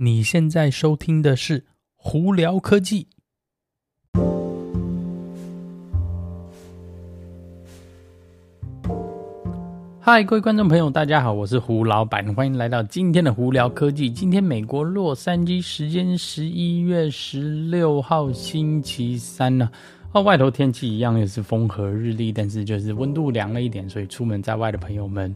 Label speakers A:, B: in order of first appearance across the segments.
A: 你现在收听的是《胡聊科技》。嗨，各位观众朋友，大家好，我是胡老板，欢迎来到今天的《胡聊科技》。今天美国洛杉矶时间十一月十六号星期三呢，哦，外头天气一样也是风和日丽，但是就是温度凉了一点，所以出门在外的朋友们。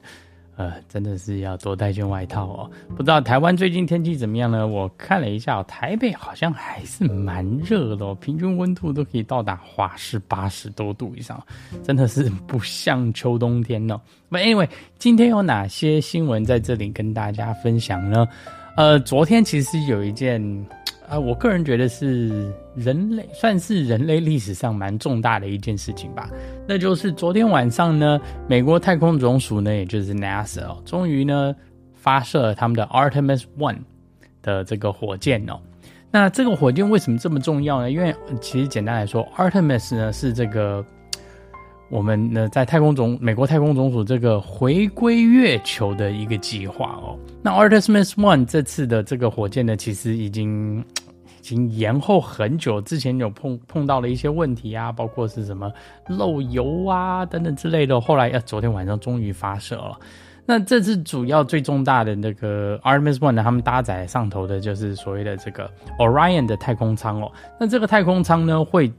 A: 呃，真的是要多带件外套哦。不知道台湾最近天气怎么样呢？我看了一下，台北好像还是蛮热的，平均温度都可以到达华氏八十多度以上，真的是不像秋冬天哦。But anyway，今天有哪些新闻在这里跟大家分享呢？呃，昨天其实有一件。啊，我个人觉得是人类算是人类历史上蛮重大的一件事情吧。那就是昨天晚上呢，美国太空总署呢，也就是 NASA 哦，终于呢发射了他们的 Artemis One 的这个火箭哦。那这个火箭为什么这么重要呢？因为其实简单来说，Artemis 呢是这个。我们呢，在太空总美国太空总署这个回归月球的一个计划哦。那 Artemis One 这次的这个火箭呢，其实已经已经延后很久，之前有碰碰到了一些问题啊，包括是什么漏油啊等等之类的。后来呃，昨天晚上终于发射了。那这次主要最重大的那个 Artemis One 呢，他们搭载上头的就是所谓的这个 Orion 的太空舱哦。那这个太空舱呢会。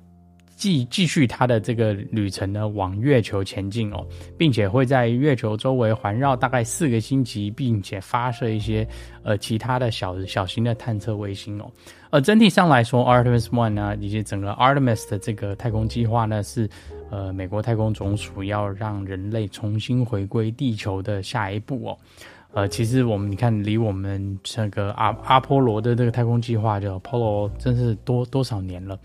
A: 继继续它的这个旅程呢，往月球前进哦，并且会在月球周围环绕大概四个星期，并且发射一些呃其他的小小型的探测卫星哦。呃整体上来说，Artemis One 呢，以及整个 Artemis 的这个太空计划呢，是呃美国太空总署要让人类重新回归地球的下一步哦。呃，其实我们你看，离我们这个阿阿波罗的这个太空计划叫 Apollo，真是多多少年了。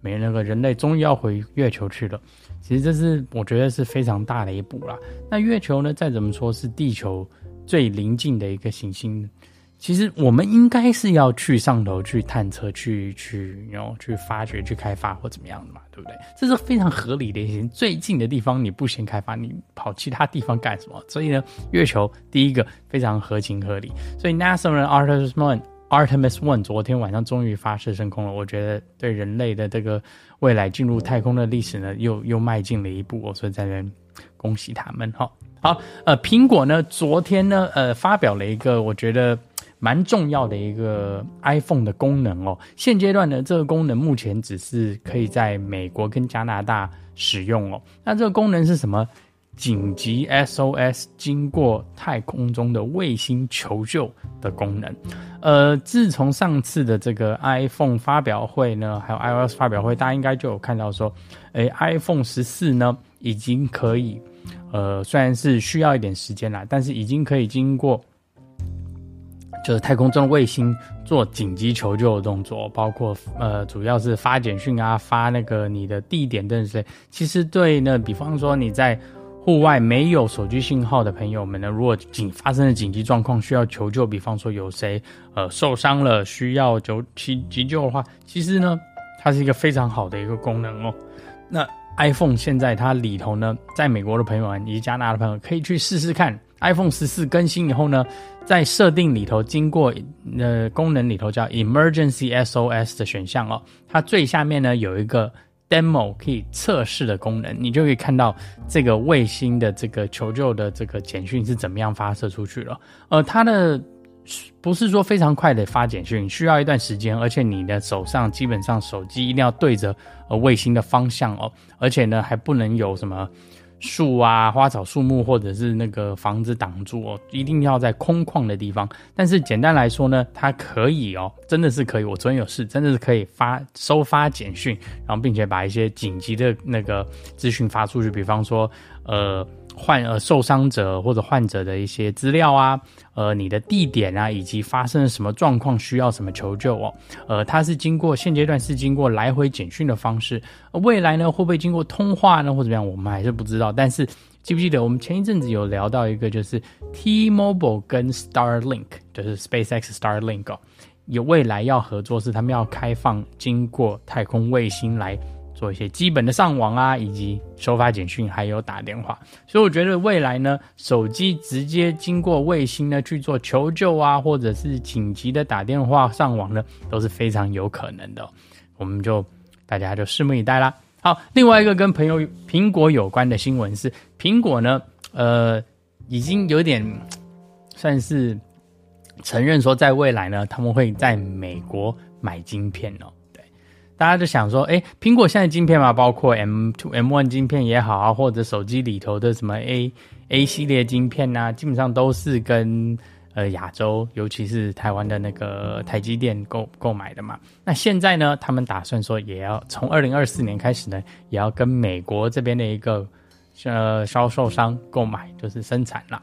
A: 没那个人类终于要回月球去了，其实这是我觉得是非常大的一步啦。那月球呢，再怎么说是地球最邻近的一个行星，其实我们应该是要去上头去探测、去去然后去发掘、去开发或怎么样的嘛，对不对？这是非常合理的一些最近的地方你不先开发，你跑其他地方干什么？所以呢，月球第一个非常合情合理。所以 NASA 人 Artemis One Artemis One 昨天晚上终于发射升空了，我觉得对人类的这个未来进入太空的历史呢，又又迈进了一步哦，所以在这恭喜他们哈。好，呃，苹果呢昨天呢，呃，发表了一个我觉得蛮重要的一个 iPhone 的功能哦。现阶段呢，这个功能目前只是可以在美国跟加拿大使用哦。那这个功能是什么？紧急 SOS 经过太空中的卫星求救的功能，呃，自从上次的这个 iPhone 发表会呢，还有 iOS 发表会，大家应该就有看到说，诶，iPhone 十四呢已经可以，呃，虽然是需要一点时间啦，但是已经可以经过，就是太空中的卫星做紧急求救的动作，包括呃，主要是发简讯啊，发那个你的地点等等，其实对呢，比方说你在户外没有手机信号的朋友们呢，如果紧发生了紧急状况需要求救，比方说有谁呃受伤了需要救急急救的话，其实呢，它是一个非常好的一个功能哦。那 iPhone 现在它里头呢，在美国的朋友们以及加拿大的朋友可以去试试看，iPhone 十四更新以后呢，在设定里头经过呃功能里头叫 Emergency SOS 的选项哦，它最下面呢有一个。Demo 可以测试的功能，你就可以看到这个卫星的这个求救的这个简讯是怎么样发射出去了。呃，它的不是说非常快的发简讯，需要一段时间，而且你的手上基本上手机一定要对着呃卫星的方向哦，而且呢还不能有什么。树啊，花草树木，或者是那个房子挡住哦，一定要在空旷的地方。但是简单来说呢，它可以哦，真的是可以。我昨天有事，真的是可以发收发简讯，然后并且把一些紧急的那个资讯发出去，比方说，呃。患呃受伤者或者患者的一些资料啊，呃你的地点啊，以及发生了什么状况需要什么求救哦，呃它是经过现阶段是经过来回简讯的方式，未来呢会不会经过通话呢或怎么样，我们还是不知道。但是记不记得我们前一阵子有聊到一个就是 T-Mobile 跟 Starlink，就是 SpaceX Starlink 哦，有未来要合作是他们要开放经过太空卫星来。做一些基本的上网啊，以及收发简讯，还有打电话。所以我觉得未来呢，手机直接经过卫星呢去做求救啊，或者是紧急的打电话上网呢，都是非常有可能的。我们就大家就拭目以待啦。好，另外一个跟朋友苹果有关的新闻是，苹果呢，呃，已经有点算是承认说，在未来呢，他们会在美国买晶片哦。大家就想说，哎，苹果现在晶片嘛，包括 M two、M one 晶片也好啊，或者手机里头的什么 A A 系列晶片呐、啊，基本上都是跟呃亚洲，尤其是台湾的那个台积电购购买的嘛。那现在呢，他们打算说，也要从二零二四年开始呢，也要跟美国这边的一个呃销售商购买，就是生产啦。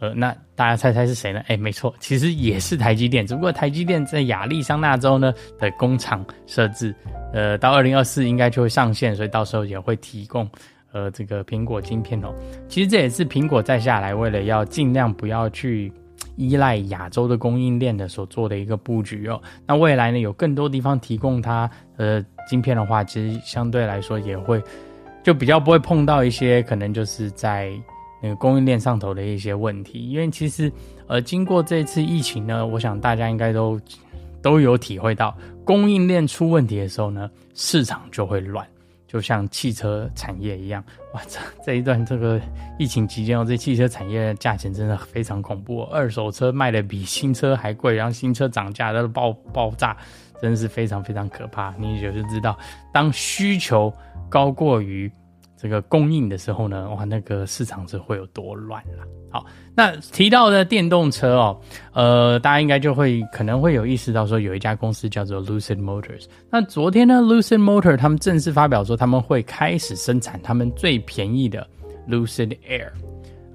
A: 呃，那大家猜猜是谁呢？哎，没错，其实也是台积电，只不过台积电在亚利桑那州呢的工厂设置，呃，到二零二四应该就会上线，所以到时候也会提供呃这个苹果晶片哦。其实这也是苹果再下来为了要尽量不要去依赖亚洲的供应链的所做的一个布局哦。那未来呢，有更多地方提供它呃晶片的话，其实相对来说也会就比较不会碰到一些可能就是在。那个供应链上头的一些问题，因为其实，呃，经过这次疫情呢，我想大家应该都都有体会到，供应链出问题的时候呢，市场就会乱，就像汽车产业一样。哇，这这一段这个疫情期间哦，这汽车产业的价钱真的非常恐怖，二手车卖的比新车还贵，然后新车涨价都爆爆炸，真的是非常非常可怕。你也就知道，当需求高过于这个供应的时候呢，哇，那个市场是会有多乱啦。好，那提到的电动车哦，呃，大家应该就会可能会有意识到说，有一家公司叫做 Lucid Motors。那昨天呢，Lucid Motor 他们正式发表说，他们会开始生产他们最便宜的 Lucid Air，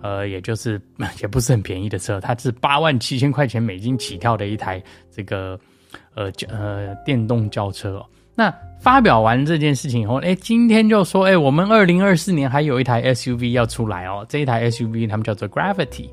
A: 呃，也就是 也不是很便宜的车，它是八万七千块钱美金起跳的一台这个呃呃电动轿车哦。那发表完这件事情以后，哎，今天就说，哎，我们二零二四年还有一台 SUV 要出来哦。这一台 SUV 他们叫做 Gravity，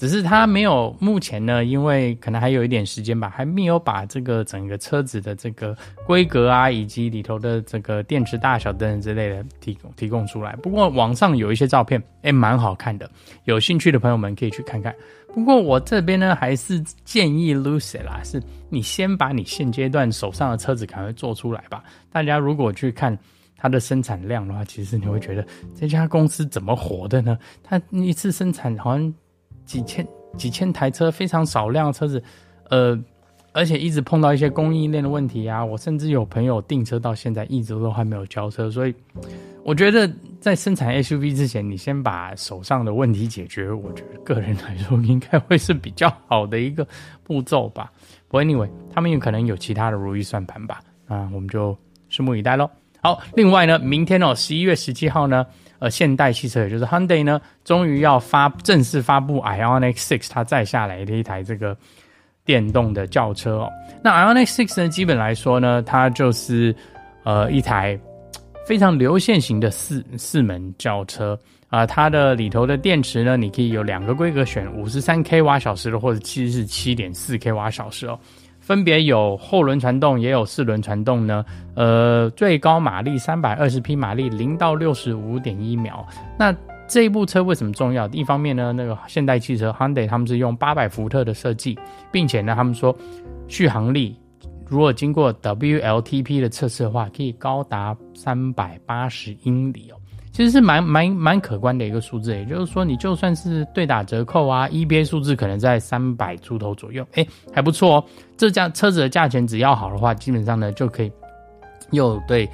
A: 只是它没有，目前呢，因为可能还有一点时间吧，还没有把这个整个车子的这个规格啊，以及里头的这个电池大小等等之类的提供提供出来。不过网上有一些照片，哎，蛮好看的，有兴趣的朋友们可以去看看。不过我这边呢，还是建议 Lucy 啦，是你先把你现阶段手上的车子赶快做出来吧。大家如果去看它的生产量的话，其实你会觉得这家公司怎么活的呢？它一次生产好像几千几千台车，非常少量的车子，呃，而且一直碰到一些供应链的问题啊。我甚至有朋友订车到现在一直都还没有交车，所以。我觉得在生产 SUV 之前，你先把手上的问题解决，我觉得个人来说应该会是比较好的一个步骤吧。不过 anyway，他们有可能有其他的如意算盘吧。啊，我们就拭目以待喽。好，另外呢，明天哦，十一月十七号呢，呃，现代汽车也就是 Hyundai 呢，终于要发正式发布 Ioniq 6，它再下来的一台这个电动的轿车哦。那 Ioniq 6呢，基本来说呢，它就是呃一台。非常流线型的四四门轿车啊，它的里头的电池呢，你可以有两个规格选，五十三 k 瓦小时的，或者七十七点四 k 瓦小时哦，分别有后轮传动，也有四轮传动呢。呃，最高马力三百二十匹马力，零到六十五点一秒。那这一部车为什么重要？一方面呢，那个现代汽车 Hyundai 他们是用八百伏特的设计，并且呢，他们说续航力。如果经过 WLTP 的测试的话，可以高达三百八十英里哦，其实是蛮蛮蛮可观的一个数字。也就是说，你就算是对打折扣啊，EBA 数字可能在三百出头左右，哎，还不错哦。这架车子的价钱只要好的话，基本上呢就可以又对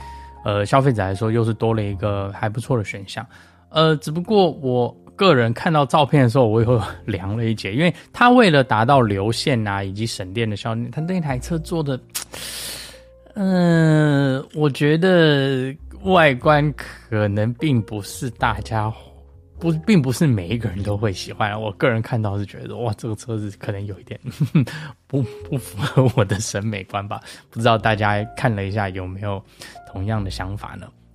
A: 呃消费者来说又是多了一个还不错的选项。呃，只不过我。个人看到照片的时候，我又凉了一截，因为他为了达到流线啊以及省电的效率，他那台车做的，嗯、我觉得外观可能并不是大家不，并不是每一个人都会喜欢。我个人看到是觉得，哇，这个车子可能有一点呵呵 不不符合我的审美观吧？不知道大家看了一下有没有同样的想法呢？